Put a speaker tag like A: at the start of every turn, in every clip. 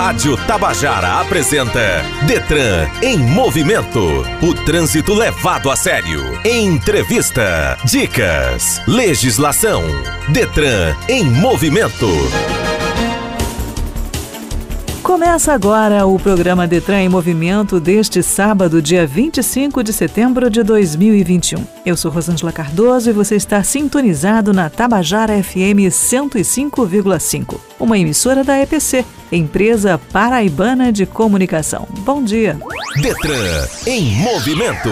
A: Rádio Tabajara apresenta Detran em movimento. O trânsito levado a sério. Entrevista, dicas, legislação. Detran em movimento.
B: Começa agora o programa Detran em Movimento deste sábado, dia 25 de setembro de 2021. Eu sou Rosângela Cardoso e você está sintonizado na Tabajara FM 105,5, uma emissora da EPC, Empresa Paraibana de Comunicação. Bom dia.
A: Detran em Movimento.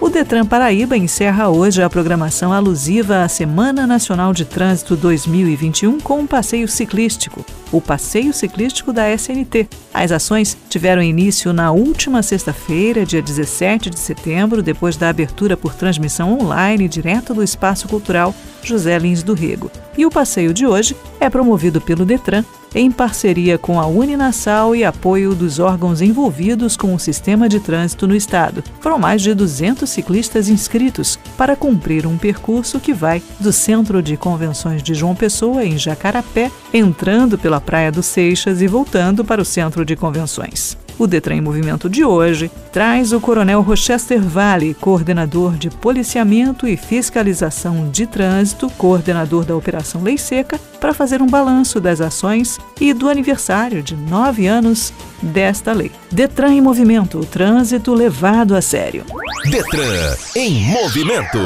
B: O Detran Paraíba encerra hoje a programação alusiva à Semana Nacional de Trânsito 2021 com um passeio ciclístico, o Passeio Ciclístico da SNT. As ações tiveram início na última sexta-feira, dia 17 de setembro, depois da abertura por transmissão online direto do Espaço Cultural José Lins do Rego. E o passeio de hoje é promovido pelo Detran em parceria com a Uninasal e apoio dos órgãos envolvidos com o sistema de trânsito no estado. Foram mais de 200 ciclistas inscritos para cumprir um percurso que vai do Centro de Convenções de João Pessoa, em Jacarapé, entrando pela Praia do Seixas e voltando para o Centro de Convenções. O Detran em Movimento de hoje traz o Coronel Rochester Vale, coordenador de policiamento e fiscalização de trânsito, coordenador da Operação Lei Seca, para fazer um balanço das ações e do aniversário de nove anos desta lei. Detran em Movimento, o trânsito levado a sério.
A: Detran em Movimento.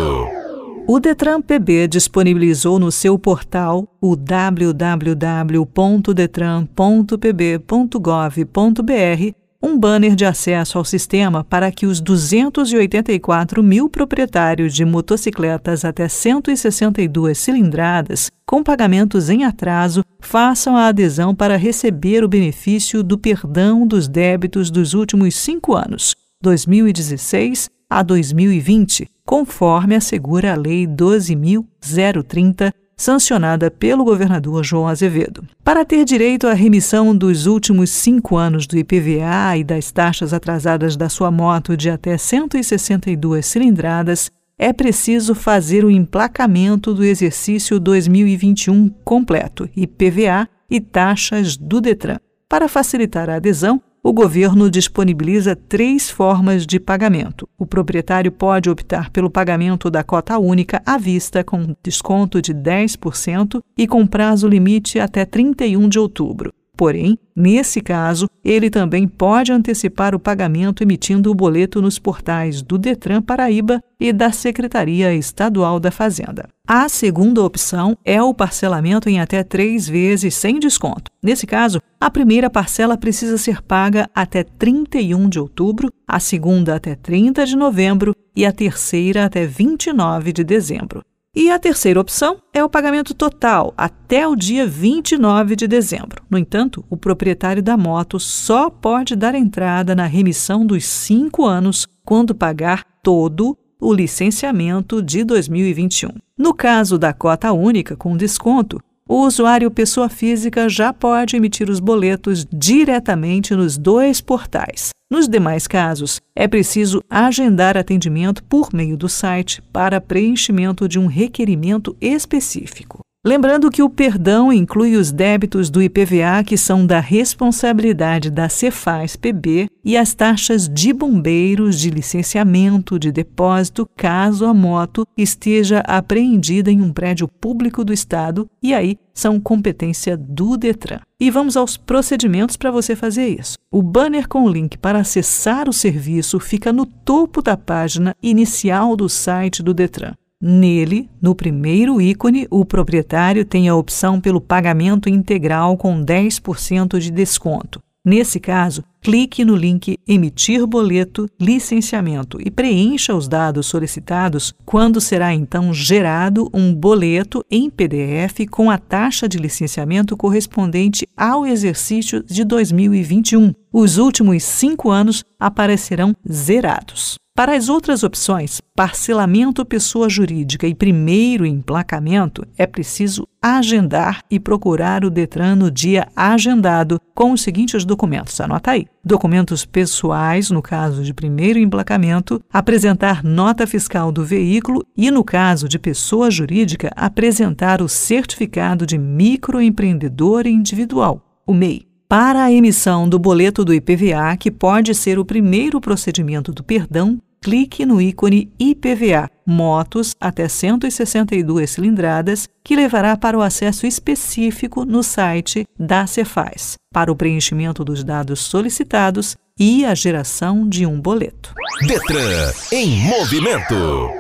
B: O Detran PB disponibilizou no seu portal o www.detran.pb.gov.br um banner de acesso ao sistema para que os 284 mil proprietários de motocicletas até 162 cilindradas com pagamentos em atraso façam a adesão para receber o benefício do perdão dos débitos dos últimos cinco anos, 2016 a 2020, conforme assegura a Lei 12.030 sancionada pelo governador João Azevedo. Para ter direito à remissão dos últimos cinco anos do IPVA e das taxas atrasadas da sua moto de até 162 cilindradas, é preciso fazer o emplacamento do exercício 2021 completo, IPVA e taxas do Detran. Para facilitar a adesão, o governo disponibiliza três formas de pagamento. O proprietário pode optar pelo pagamento da cota única à vista, com desconto de 10% e com prazo limite até 31 de outubro. Porém, nesse caso, ele também pode antecipar o pagamento emitindo o boleto nos portais do Detran Paraíba e da Secretaria Estadual da Fazenda. A segunda opção é o parcelamento em até três vezes sem desconto. Nesse caso, a primeira parcela precisa ser paga até 31 de outubro, a segunda até 30 de novembro e a terceira até 29 de dezembro. E a terceira opção é o pagamento total até o dia 29 de dezembro. No entanto, o proprietário da moto só pode dar entrada na remissão dos cinco anos quando pagar todo o licenciamento de 2021. No caso da cota única com desconto, o usuário pessoa física já pode emitir os boletos diretamente nos dois portais. Nos demais casos, é preciso agendar atendimento por meio do site para preenchimento de um requerimento específico. Lembrando que o perdão inclui os débitos do IPVA que são da responsabilidade da Cefaz PB e as taxas de bombeiros de licenciamento de depósito caso a moto esteja apreendida em um prédio público do estado e aí são competência do Detran. E vamos aos procedimentos para você fazer isso. O banner com o link para acessar o serviço fica no topo da página inicial do site do Detran. Nele, no primeiro ícone, o proprietário tem a opção pelo pagamento integral com 10% de desconto. Nesse caso, clique no link Emitir boleto, licenciamento e preencha os dados solicitados, quando será então gerado um boleto em PDF com a taxa de licenciamento correspondente ao exercício de 2021. Os últimos cinco anos aparecerão zerados. Para as outras opções, parcelamento pessoa jurídica e primeiro emplacamento, é preciso agendar e procurar o Detran no dia agendado com os seguintes documentos. Anota aí. Documentos pessoais, no caso de primeiro emplacamento, apresentar nota fiscal do veículo e, no caso de pessoa jurídica, apresentar o certificado de microempreendedor individual, o MEI Para a emissão do boleto do IPVA, que pode ser o primeiro procedimento do perdão, clique no ícone IPVA Motos até 162 cilindradas, que levará para o acesso específico no site da Cefaz, para o preenchimento dos dados solicitados e a geração de um boleto.
A: Detran em movimento.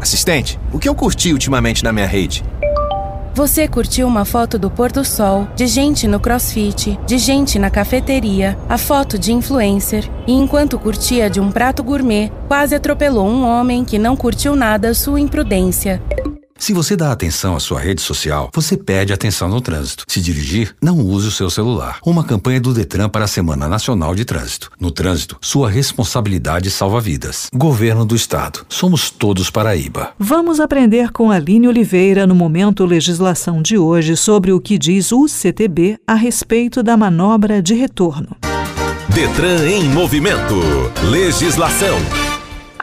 C: Assistente, o que eu curti ultimamente na minha rede?
D: Você curtiu uma foto do pôr do sol, de gente no crossfit, de gente na cafeteria, a foto de influencer, e enquanto curtia de um prato gourmet, quase atropelou um homem que não curtiu nada sua imprudência.
E: Se você dá atenção à sua rede social, você perde atenção no trânsito. Se dirigir, não use o seu celular. Uma campanha do Detran para a Semana Nacional de Trânsito. No trânsito, sua responsabilidade salva vidas. Governo do Estado. Somos todos Paraíba.
B: Vamos aprender com Aline Oliveira no Momento Legislação de hoje sobre o que diz o CTB a respeito da manobra de retorno.
A: Detran em movimento. Legislação.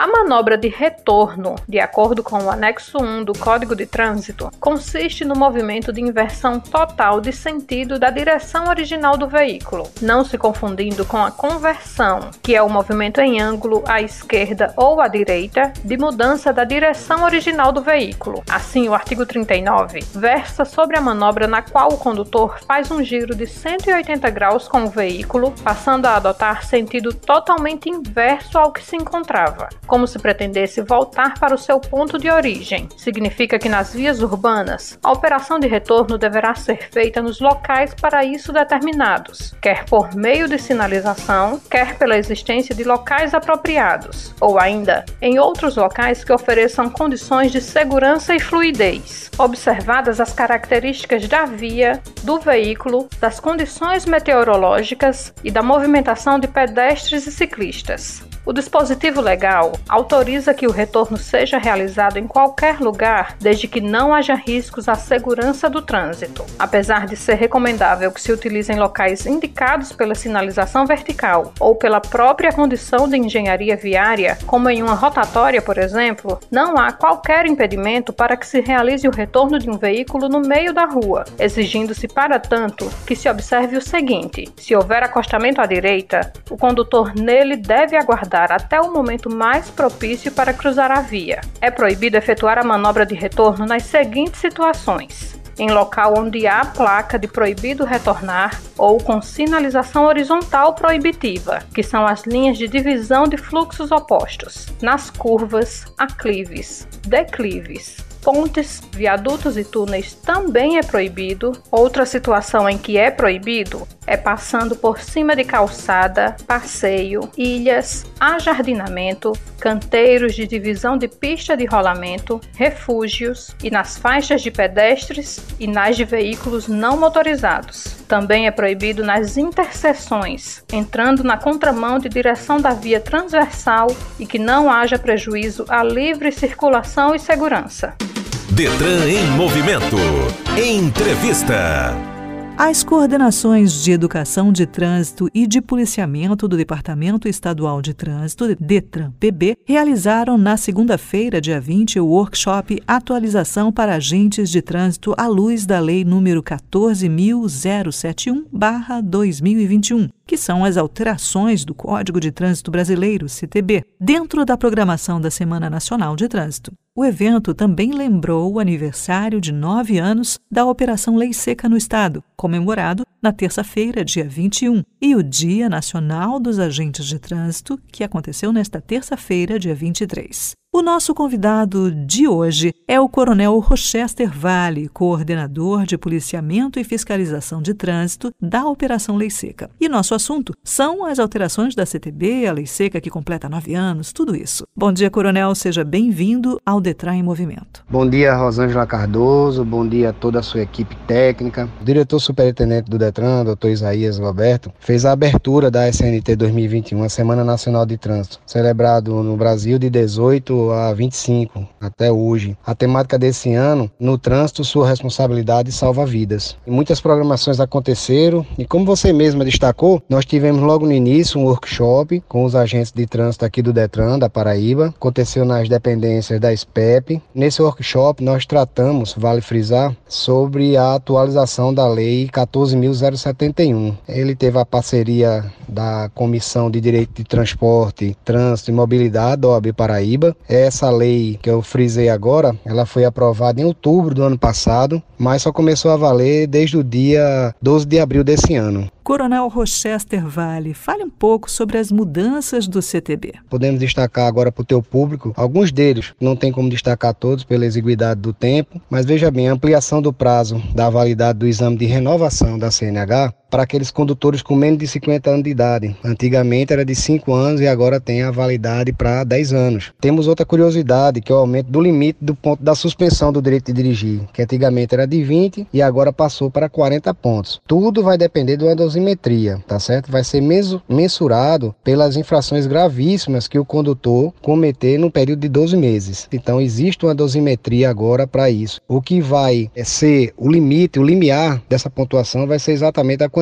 F: A manobra de retorno, de acordo com o anexo 1 do Código de Trânsito, consiste no movimento de inversão total de sentido da direção original do veículo, não se confundindo com a conversão, que é o movimento em ângulo à esquerda ou à direita de mudança da direção original do veículo. Assim, o artigo 39 versa sobre a manobra na qual o condutor faz um giro de 180 graus com o veículo, passando a adotar sentido totalmente inverso ao que se encontrava como se pretendesse voltar para o seu ponto de origem. Significa que nas vias urbanas, a operação de retorno deverá ser feita nos locais para isso determinados, quer por meio de sinalização, quer pela existência de locais apropriados, ou ainda em outros locais que ofereçam condições de segurança e fluidez, observadas as características da via, do veículo, das condições meteorológicas e da movimentação de pedestres e ciclistas. O dispositivo legal autoriza que o retorno seja realizado em qualquer lugar, desde que não haja riscos à segurança do trânsito. Apesar de ser recomendável que se utilizem locais indicados pela sinalização vertical ou pela própria condição de engenharia viária, como em uma rotatória, por exemplo, não há qualquer impedimento para que se realize o retorno de um veículo no meio da rua, exigindo-se, para tanto, que se observe o seguinte: se houver acostamento à direita, o condutor nele deve aguardar até o momento mais propício para cruzar a via. É proibido efetuar a manobra de retorno nas seguintes situações: em local onde há placa de proibido retornar ou com sinalização horizontal proibitiva, que são as linhas de divisão de fluxos opostos, nas curvas, aclives, declives, pontes, viadutos e túneis também é proibido. Outra situação em que é proibido é passando por cima de calçada, passeio, ilhas, ajardinamento, canteiros de divisão de pista de rolamento, refúgios e nas faixas de pedestres e nas de veículos não motorizados. Também é proibido nas interseções, entrando na contramão de direção da via transversal e que não haja prejuízo à livre circulação e segurança.
A: Detran em movimento. Entrevista.
B: As coordenações de educação de trânsito e de policiamento do Departamento Estadual de Trânsito, DETRAN-PB, realizaram na segunda-feira, dia 20, o workshop Atualização para Agentes de Trânsito à luz da Lei número 14.071-2021, que são as alterações do Código de Trânsito Brasileiro, CTB, dentro da programação da Semana Nacional de Trânsito. O evento também lembrou o aniversário de nove anos da Operação Lei Seca no Estado, comemorado na terça-feira, dia 21, e o Dia Nacional dos Agentes de Trânsito, que aconteceu nesta terça-feira, dia 23. O nosso convidado de hoje é o Coronel Rochester Vale, coordenador de policiamento e fiscalização de trânsito da Operação Lei Seca. E nosso assunto são as alterações da CTB, a Lei Seca que completa nove anos, tudo isso. Bom dia, Coronel, seja bem-vindo ao Detran em Movimento.
G: Bom dia, Rosângela Cardoso, bom dia a toda a sua equipe técnica. O diretor superintendente do Detran, doutor Isaías Roberto, fez a abertura da SNT 2021, a Semana Nacional de Trânsito, celebrado no Brasil de 18 há 25 até hoje. A temática desse ano, no trânsito, sua responsabilidade salva vidas. E muitas programações aconteceram e como você mesma destacou, nós tivemos logo no início um workshop com os agentes de trânsito aqui do Detran da Paraíba. Aconteceu nas dependências da SPEP. Nesse workshop nós tratamos, vale frisar, sobre a atualização da lei 14.071. Ele teve a parceria da Comissão de Direito de Transporte, Trânsito e Mobilidade, OAB Paraíba. Essa lei que eu frisei agora, ela foi aprovada em outubro do ano passado, mas só começou a valer desde o dia 12 de abril desse ano.
B: Coronel Rochester Vale, fale um pouco sobre as mudanças do CTB.
G: Podemos destacar agora para o teu público alguns deles, não tem como destacar todos pela exiguidade do tempo, mas veja bem, a ampliação do prazo da validade do exame de renovação da CNH para aqueles condutores com menos de 50 anos de idade. Antigamente era de 5 anos e agora tem a validade para 10 anos. Temos outra curiosidade, que é o aumento do limite do ponto da suspensão do direito de dirigir, que antigamente era de 20 e agora passou para 40 pontos. Tudo vai depender de uma dosimetria, tá certo? Vai ser mensurado pelas infrações gravíssimas que o condutor cometer no período de 12 meses. Então existe uma dosimetria agora para isso. O que vai ser o limite, o limiar dessa pontuação vai ser exatamente a quantidade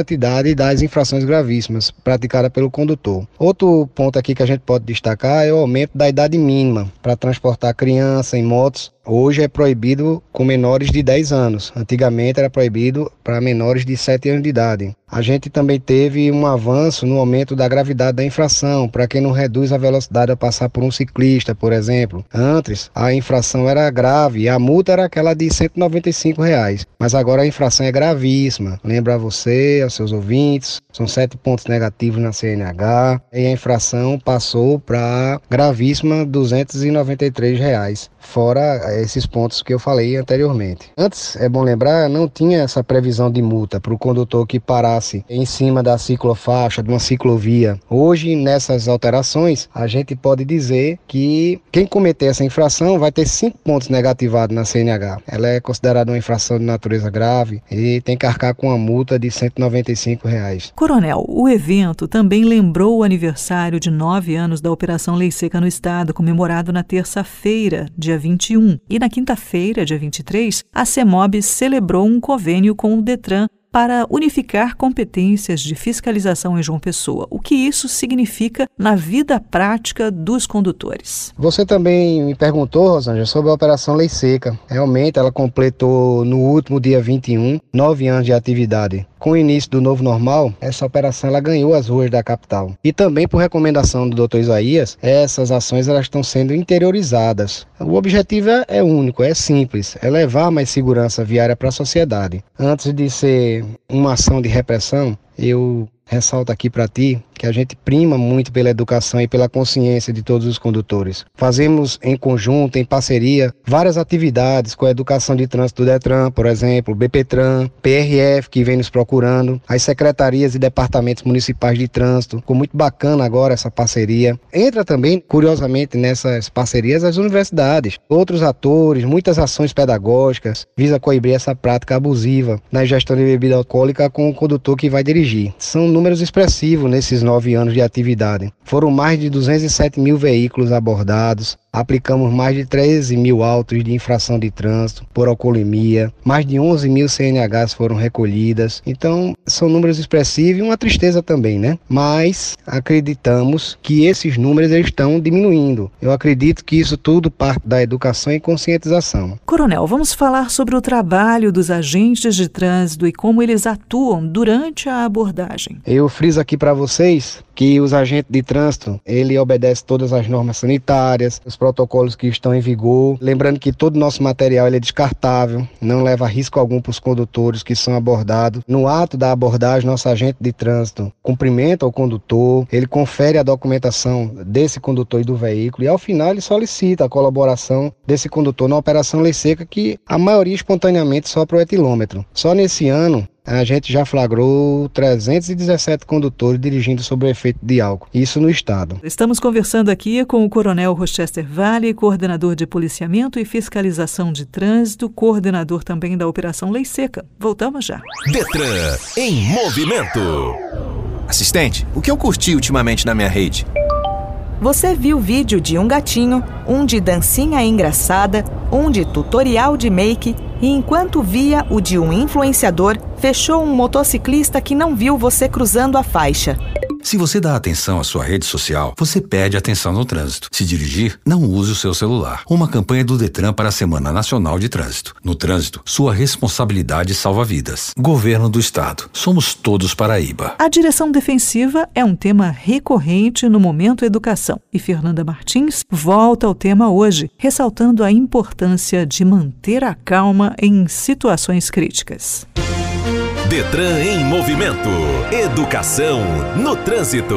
G: das infrações gravíssimas praticadas pelo condutor. Outro ponto aqui que a gente pode destacar é o aumento da idade mínima para transportar criança em motos Hoje é proibido com menores de 10 anos. Antigamente era proibido para menores de 7 anos de idade. A gente também teve um avanço no aumento da gravidade da infração, para quem não reduz a velocidade a passar por um ciclista, por exemplo. Antes, a infração era grave e a multa era aquela de 195 reais. mas agora a infração é gravíssima. Lembra a você, aos seus ouvintes, são sete pontos negativos na CNH e a infração passou para gravíssima 293 reais, fora esses pontos que eu falei anteriormente. Antes, é bom lembrar, não tinha essa previsão de multa para o condutor que parasse em cima da ciclofaixa, de uma ciclovia. Hoje, nessas alterações, a gente pode dizer que quem cometer essa infração vai ter cinco pontos negativados na CNH. Ela é considerada uma infração de natureza grave e tem que arcar com uma multa de 195 reais.
B: Coronel, o evento também lembrou o aniversário de nove anos da Operação Lei Seca no Estado, comemorado na terça-feira, dia 21, e na quinta-feira, dia 23, a CEMOB celebrou um convênio com o Detran para unificar competências de fiscalização em João Pessoa. O que isso significa na vida prática dos condutores?
G: Você também me perguntou, Rosângela, sobre a Operação Lei Seca. Realmente, ela completou no último dia 21 nove anos de atividade. Com o início do novo normal, essa operação ela ganhou as ruas da capital. E também por recomendação do Dr. Isaías, essas ações elas estão sendo interiorizadas. O objetivo é, é único, é simples, é levar mais segurança viária para a sociedade. Antes de ser uma ação de repressão, eu ressalto aqui para ti que a gente prima muito pela educação e pela consciência de todos os condutores. Fazemos em conjunto, em parceria, várias atividades com a educação de trânsito do Detran, por exemplo, BPTran, PRF, que vem nos procurando, as secretarias e departamentos municipais de trânsito. Ficou muito bacana agora essa parceria. Entra também, curiosamente, nessas parcerias as universidades, outros atores, muitas ações pedagógicas, visa coibir essa prática abusiva na gestão de bebida alcoólica com o condutor que vai dirigir. São números expressivos nesses nove anos de atividade. Foram mais de 207 mil veículos abordados, aplicamos mais de 13 mil autos de infração de trânsito por alcoolemia, mais de 11 mil CNHs foram recolhidas. Então, são números expressivos e uma tristeza também, né? Mas acreditamos que esses números estão diminuindo. Eu acredito que isso tudo parte da educação e conscientização.
B: Coronel, vamos falar sobre o trabalho dos agentes de trânsito e como eles atuam durante a abordagem.
G: Eu friso aqui para vocês que os agentes de trânsito, ele obedece todas as normas sanitárias, os protocolos que estão em vigor. Lembrando que todo o nosso material é descartável, não leva risco algum para os condutores que são abordados. No ato da abordagem, nosso agente de trânsito cumprimenta o condutor, ele confere a documentação desse condutor e do veículo e ao final ele solicita a colaboração desse condutor na operação lei seca que a maioria espontaneamente sopra o etilômetro. Só nesse ano a gente já flagrou 317 condutores dirigindo sob o efeito de álcool, isso no estado.
B: Estamos conversando aqui com o Coronel Rochester Vale, coordenador de policiamento e fiscalização de trânsito, coordenador também da Operação Lei Seca. Voltamos já.
A: Detran em movimento.
C: Assistente, o que eu curti ultimamente na minha rede?
H: Você viu vídeo de um gatinho, um de dancinha engraçada, um de tutorial de make e enquanto via o de um influenciador, fechou um motociclista que não viu você cruzando a faixa.
E: Se você dá atenção à sua rede social, você perde atenção no trânsito. Se dirigir, não use o seu celular. Uma campanha do Detran para a Semana Nacional de Trânsito. No trânsito, sua responsabilidade salva vidas. Governo do Estado. Somos todos Paraíba.
B: A direção defensiva é um tema recorrente no momento educação. E Fernanda Martins volta ao tema hoje, ressaltando a importância de manter a calma em situações críticas.
A: Detran em movimento. Educação no trânsito.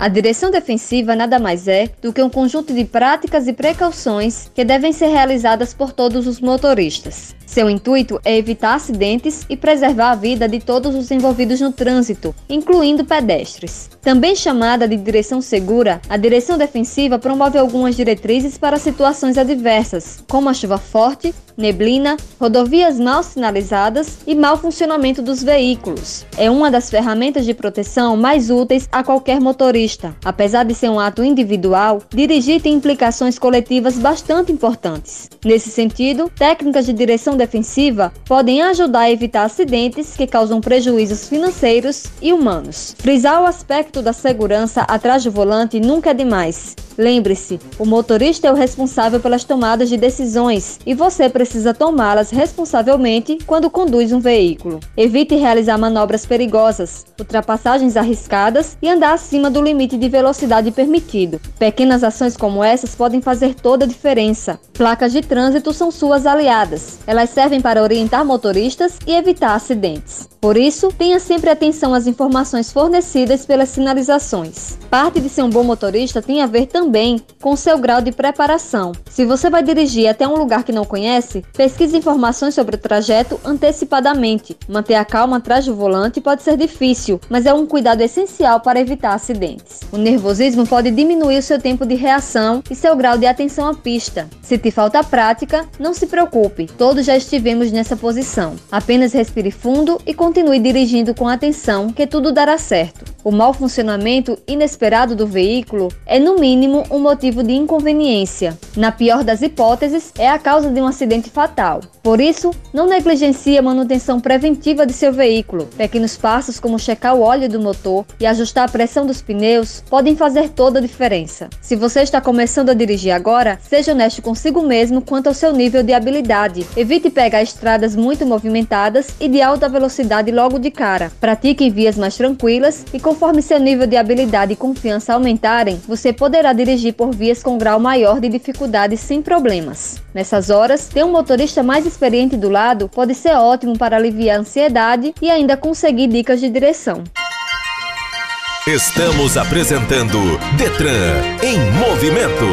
I: A direção defensiva nada mais é do que um conjunto de práticas e precauções que devem ser realizadas por todos os motoristas. Seu intuito é evitar acidentes e preservar a vida de todos os envolvidos no trânsito, incluindo pedestres. Também chamada de direção segura, a direção defensiva promove algumas diretrizes para situações adversas, como a chuva forte, neblina, rodovias mal sinalizadas e mau funcionamento dos veículos. É uma das ferramentas de proteção mais úteis a qualquer motorista. Apesar de ser um ato individual, dirigir tem implicações coletivas bastante importantes. Nesse sentido, técnicas de direção defensiva podem ajudar a evitar acidentes que causam prejuízos financeiros e humanos. Frisar o aspecto da segurança atrás do volante nunca é demais. Lembre-se, o motorista é o responsável pelas tomadas de decisões e você precisa tomá-las responsavelmente quando conduz um veículo. Evite realizar manobras perigosas, ultrapassagens arriscadas e andar acima do limite de velocidade permitido. Pequenas ações como essas podem fazer toda a diferença. Placas de trânsito são suas aliadas. Elas servem para orientar motoristas e evitar acidentes. Por isso, tenha sempre atenção às informações fornecidas pelas sinalizações. Parte de ser um bom motorista tem a ver também com seu grau de preparação. Se você vai dirigir até um lugar que não conhece, pesquise informações sobre o trajeto antecipadamente. Manter a calma atrás do volante pode ser difícil, mas é um cuidado essencial para evitar acidentes. O nervosismo pode diminuir o seu tempo de reação e seu grau de atenção à pista. Se te falta prática, não se preocupe, todos já estivemos nessa posição. Apenas respire fundo e continue dirigindo com atenção, que tudo dará certo. O mau funcionamento inesperado do veículo é, no mínimo, um motivo de inconveniência. Na pior das hipóteses, é a causa de um acidente fatal. Por isso, não negligencie a manutenção preventiva de seu veículo. Pequenos passos como checar o óleo do motor e ajustar a pressão dos pneus podem fazer toda a diferença. Se você está começando a dirigir agora, seja honesto consigo mesmo quanto ao seu nível de habilidade. Evite pegar estradas muito movimentadas e de alta velocidade logo de cara. Pratique em vias mais tranquilas e conforme seu nível de habilidade e confiança aumentarem, você poderá dirigir por vias com grau maior de dificuldade sem problemas. Nessas horas, ter um motorista mais experiente do lado pode ser ótimo para aliviar a ansiedade e ainda conseguir dicas de direção.
A: Estamos apresentando Detran em movimento.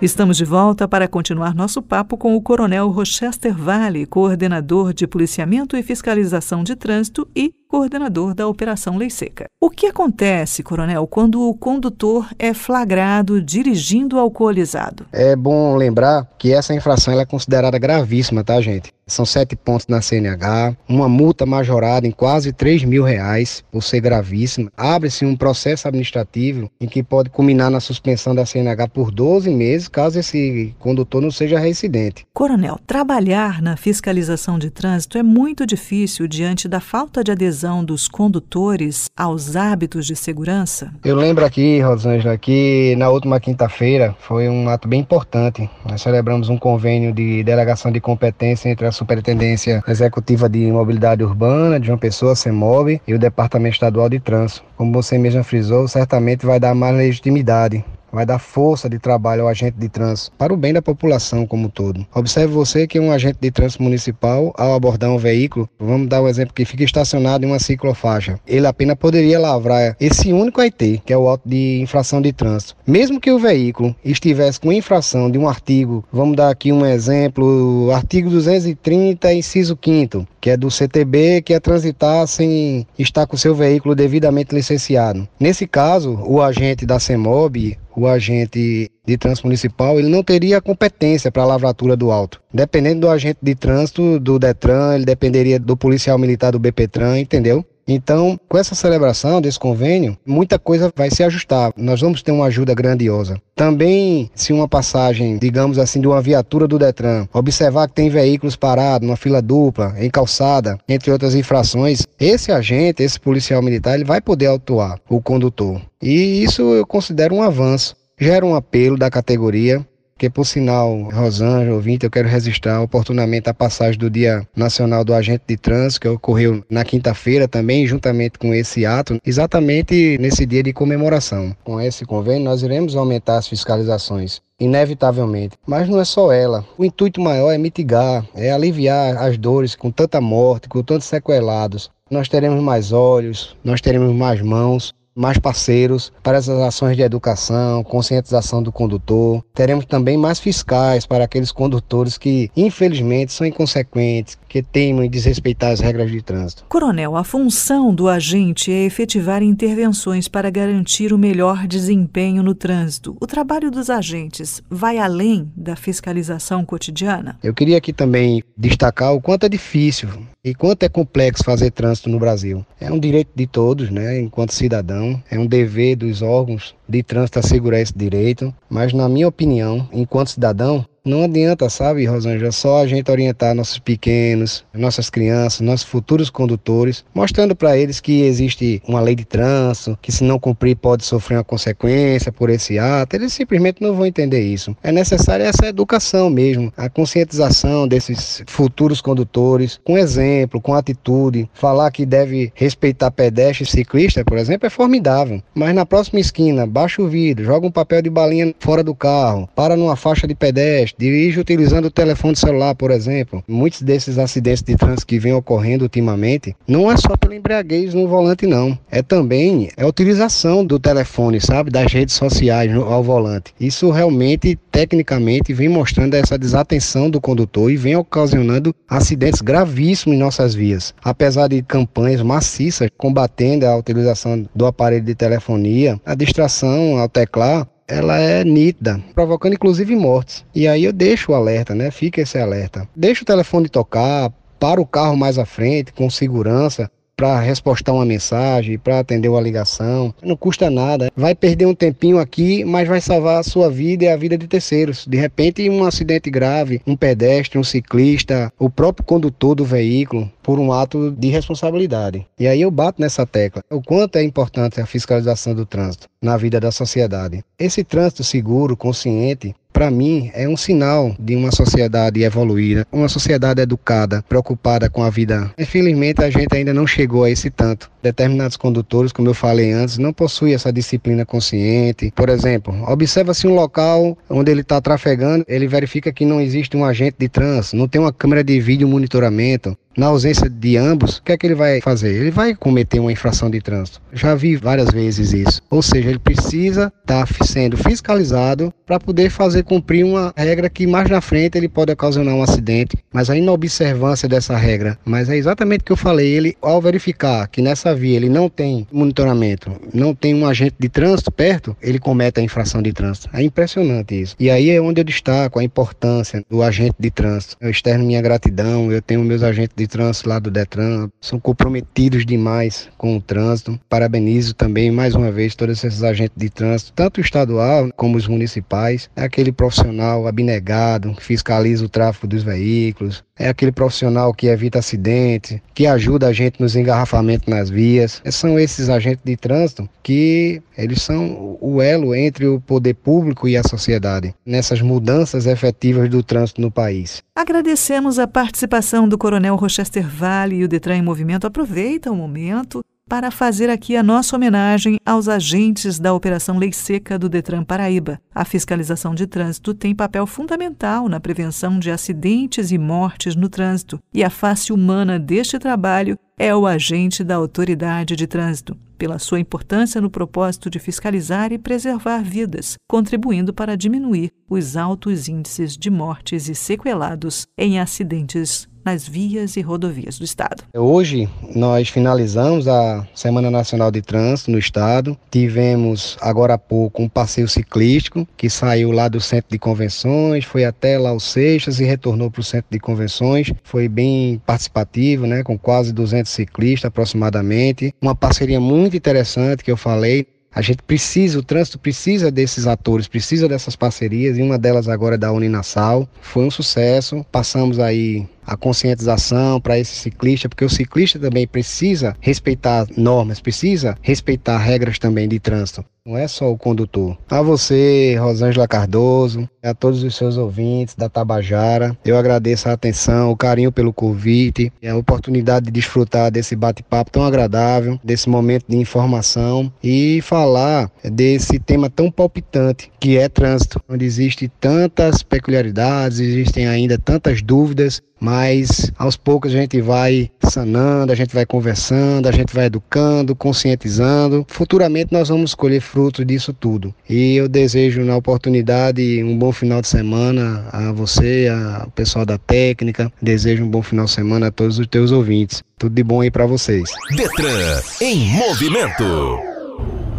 B: Estamos de volta para continuar nosso papo com o Coronel Rochester Vale, coordenador de Policiamento e Fiscalização de Trânsito e coordenador da Operação Lei Seca. O que acontece, coronel, quando o condutor é flagrado dirigindo alcoolizado?
G: É bom lembrar que essa infração é considerada gravíssima, tá, gente? São sete pontos na CNH, uma multa majorada em quase 3 mil reais por ser gravíssima. Abre-se um processo administrativo em que pode culminar na suspensão da CNH por 12 meses, caso esse condutor não seja residente.
B: Coronel, trabalhar na fiscalização de trânsito é muito difícil diante da falta de adesão dos condutores aos hábitos de segurança?
G: Eu lembro aqui, Rosângela, que na última quinta-feira foi um ato bem importante. Nós celebramos um convênio de delegação de competência entre a Superintendência Executiva de Mobilidade Urbana de uma pessoa, CEMOB, e o Departamento Estadual de Trânsito. Como você mesmo frisou, certamente vai dar mais legitimidade vai dar força de trabalho ao agente de trânsito para o bem da população como um todo. Observe você que um agente de trânsito municipal, ao abordar um veículo, vamos dar um exemplo que fica estacionado em uma ciclofaixa, ele apenas poderia lavrar esse único IT, que é o auto de infração de trânsito. Mesmo que o veículo estivesse com infração de um artigo, vamos dar aqui um exemplo, artigo 230, inciso 5 que é do CTB, que é transitar sem estar com seu veículo devidamente licenciado. Nesse caso, o agente da CEMOB o agente de trânsito municipal, ele não teria competência para a lavratura do auto. Dependendo do agente de trânsito do Detran, ele dependeria do policial militar do BPTran, entendeu? Então, com essa celebração desse convênio, muita coisa vai se ajustar. Nós vamos ter uma ajuda grandiosa. Também, se uma passagem, digamos assim, de uma viatura do Detran, observar que tem veículos parados, numa fila dupla, em calçada, entre outras infrações, esse agente, esse policial militar, ele vai poder autuar o condutor. E isso eu considero um avanço. Gera um apelo da categoria que por sinal, Rosângela, ouvinte, eu quero registrar oportunamente a passagem do Dia Nacional do Agente de Trânsito, que ocorreu na quinta-feira também, juntamente com esse ato, exatamente nesse dia de comemoração. Com esse convênio, nós iremos aumentar as fiscalizações inevitavelmente. Mas não é só ela. O intuito maior é mitigar, é aliviar as dores com tanta morte, com tantos sequelados. Nós teremos mais olhos, nós teremos mais mãos, mais parceiros para essas ações de educação, conscientização do condutor. Teremos também mais fiscais para aqueles condutores que, infelizmente, são inconsequentes, que teimam em desrespeitar as regras de trânsito.
B: Coronel, a função do agente é efetivar intervenções para garantir o melhor desempenho no trânsito. O trabalho dos agentes vai além da fiscalização cotidiana?
G: Eu queria aqui também destacar o quanto é difícil e quanto é complexo fazer trânsito no Brasil? É um direito de todos, né, enquanto cidadão, é um dever dos órgãos de trânsito assegurar esse direito, mas na minha opinião, enquanto cidadão, não adianta, sabe, Rosângela, só a gente orientar nossos pequenos, nossas crianças, nossos futuros condutores, mostrando para eles que existe uma lei de trânsito, que se não cumprir pode sofrer uma consequência por esse ato. Eles simplesmente não vão entender isso. É necessária essa educação mesmo, a conscientização desses futuros condutores, com exemplo, com atitude. Falar que deve respeitar pedestre e ciclista, por exemplo, é formidável. Mas na próxima esquina, baixa o vidro, joga um papel de balinha fora do carro, para numa faixa de pedestre dirige utilizando o telefone celular, por exemplo. Muitos desses acidentes de trânsito que vêm ocorrendo ultimamente não é só pela embriaguez no volante, não. É também a utilização do telefone, sabe, das redes sociais ao volante. Isso realmente, tecnicamente, vem mostrando essa desatenção do condutor e vem ocasionando acidentes gravíssimos em nossas vias. Apesar de campanhas maciças combatendo a utilização do aparelho de telefonia, a distração ao teclar ela é nítida, provocando inclusive mortes. E aí eu deixo o alerta, né? Fica esse alerta. Deixa o telefone tocar, para o carro mais à frente, com segurança, para respostar uma mensagem, para atender uma ligação. Não custa nada. Vai perder um tempinho aqui, mas vai salvar a sua vida e a vida de terceiros. De repente, um acidente grave, um pedestre, um ciclista, o próprio condutor do veículo, por um ato de responsabilidade. E aí eu bato nessa tecla. O quanto é importante a fiscalização do trânsito na vida da sociedade. Esse trânsito seguro, consciente, para mim, é um sinal de uma sociedade evoluída, uma sociedade educada, preocupada com a vida. Infelizmente, a gente ainda não chegou a esse tanto. Determinados condutores, como eu falei antes, não possuem essa disciplina consciente. Por exemplo, observa-se um local onde ele está trafegando, ele verifica que não existe um agente de trânsito, não tem uma câmera de vídeo monitoramento. Na ausência de ambos, o que é que ele vai fazer? Ele vai cometer uma infração de trânsito. Já vi várias vezes isso. Ou seja, ele precisa estar tá sendo fiscalizado para poder fazer cumprir uma regra que mais na frente ele pode ocasionar um acidente. Mas a inobservância dessa regra. Mas é exatamente o que eu falei. Ele, ao verificar que nessa via ele não tem monitoramento, não tem um agente de trânsito perto, ele comete a infração de trânsito. É impressionante isso. E aí é onde eu destaco a importância do agente de trânsito. Eu externo minha gratidão, eu tenho meus agentes de trânsito lá do Detran, são comprometidos demais com o trânsito. Parabenizo também mais uma vez todos esses agentes de trânsito, tanto estadual como os municipais. É aquele profissional abnegado que fiscaliza o tráfego dos veículos, é aquele profissional que evita acidentes, que ajuda a gente nos engarrafamentos nas vias. São esses agentes de trânsito que eles são o elo entre o poder público e a sociedade nessas mudanças efetivas do trânsito no país.
B: Agradecemos a participação do Coronel Rochester Vale e o Detran em Movimento aproveita o momento para fazer aqui a nossa homenagem aos agentes da Operação Lei Seca do Detran Paraíba. A fiscalização de trânsito tem papel fundamental na prevenção de acidentes e mortes no trânsito, e a face humana deste trabalho é o agente da autoridade de trânsito, pela sua importância no propósito de fiscalizar e preservar vidas, contribuindo para diminuir os altos índices de mortes e sequelados em acidentes nas vias e rodovias do estado.
G: Hoje nós finalizamos a Semana Nacional de Trânsito no estado. Tivemos agora há pouco um passeio ciclístico que saiu lá do centro de convenções, foi até lá o Seixas e retornou para o centro de convenções. Foi bem participativo, né, com quase 200 ciclistas aproximadamente. Uma parceria muito interessante que eu falei a gente precisa, o trânsito precisa desses atores, precisa dessas parcerias, e uma delas agora é da Uninasal. Foi um sucesso. Passamos aí a conscientização para esse ciclista, porque o ciclista também precisa respeitar normas, precisa respeitar regras também de trânsito. Não é só o condutor. A você, Rosângela Cardoso, a todos os seus ouvintes da Tabajara, eu agradeço a atenção, o carinho pelo convite e a oportunidade de desfrutar desse bate-papo tão agradável, desse momento de informação e falar desse tema tão palpitante que é trânsito, onde existem tantas peculiaridades, existem ainda tantas dúvidas mas aos poucos a gente vai sanando, a gente vai conversando, a gente vai educando, conscientizando. Futuramente nós vamos colher frutos disso tudo. E eu desejo na oportunidade um bom final de semana a você, ao pessoal da técnica. Desejo um bom final de semana a todos os teus ouvintes. Tudo de bom aí para vocês.
A: Detran em movimento.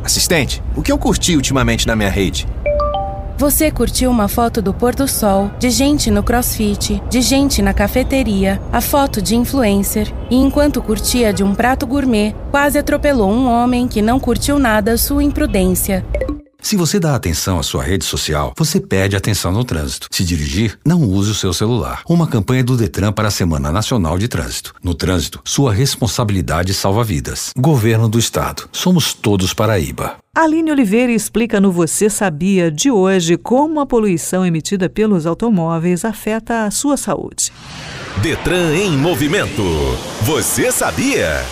C: Assistente, o que eu curti ultimamente na minha rede?
D: Você curtiu uma foto do pôr do sol, de gente no crossfit, de gente na cafeteria, a foto de influencer, e enquanto curtia de um prato gourmet, quase atropelou um homem que não curtiu nada sua imprudência.
E: Se você dá atenção à sua rede social, você perde atenção no trânsito. Se dirigir, não use o seu celular. Uma campanha do Detran para a Semana Nacional de Trânsito. No trânsito, sua responsabilidade salva vidas. Governo do Estado. Somos todos Paraíba.
B: Aline Oliveira explica no Você Sabia de hoje como a poluição emitida pelos automóveis afeta a sua saúde.
A: Detran em movimento. Você sabia?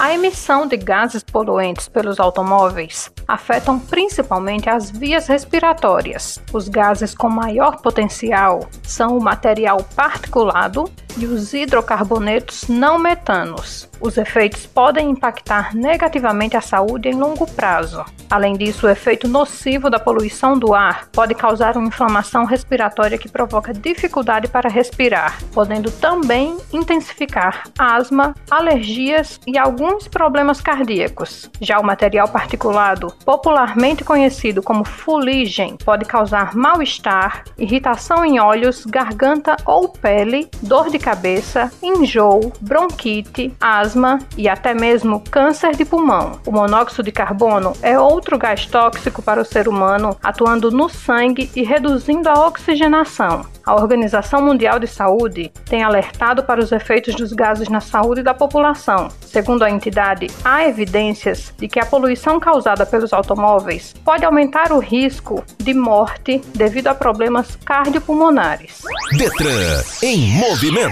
F: A emissão de gases poluentes pelos automóveis afetam principalmente as vias respiratórias. Os gases com maior potencial são o material particulado e os hidrocarbonetos não metanos. Os efeitos podem impactar negativamente a saúde em longo prazo. Além disso, o efeito nocivo da poluição do ar pode causar uma inflamação respiratória que provoca dificuldade para respirar, podendo também intensificar asma, alergias e alguns problemas cardíacos. Já o material particulado, popularmente conhecido como fuligem, pode causar mal-estar, irritação em olhos, garganta ou pele, dor de cabeça, enjoo, bronquite, asma e até mesmo câncer de pulmão. O monóxido de carbono é outro gás tóxico para o ser humano, atuando no sangue e reduzindo a oxigenação. A Organização Mundial de Saúde tem alertado para os efeitos dos gases na saúde da população. Segundo a entidade, há evidências de que a poluição causada pelos automóveis pode aumentar o risco de morte devido a problemas cardiopulmonares.
A: Detran em movimento.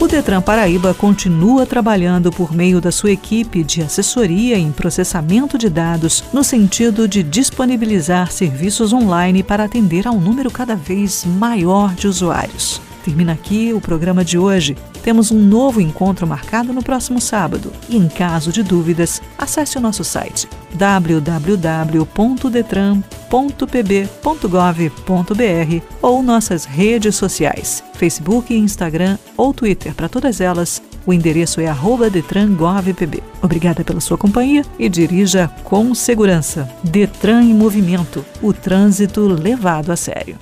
B: O Detran Paraíba continua trabalhando por meio da sua equipe de assessoria em processamento de dados no sentido de disponibilizar serviços online para atender a um número cada vez maior de usuários. Termina aqui o programa de hoje. Temos um novo encontro marcado no próximo sábado. E em caso de dúvidas, acesse o nosso site www.detran.pb.gov.br ou nossas redes sociais, Facebook, Instagram ou Twitter. Para todas elas, o endereço é detrangovpb. Obrigada pela sua companhia e dirija com segurança. Detran em movimento, o trânsito levado a sério.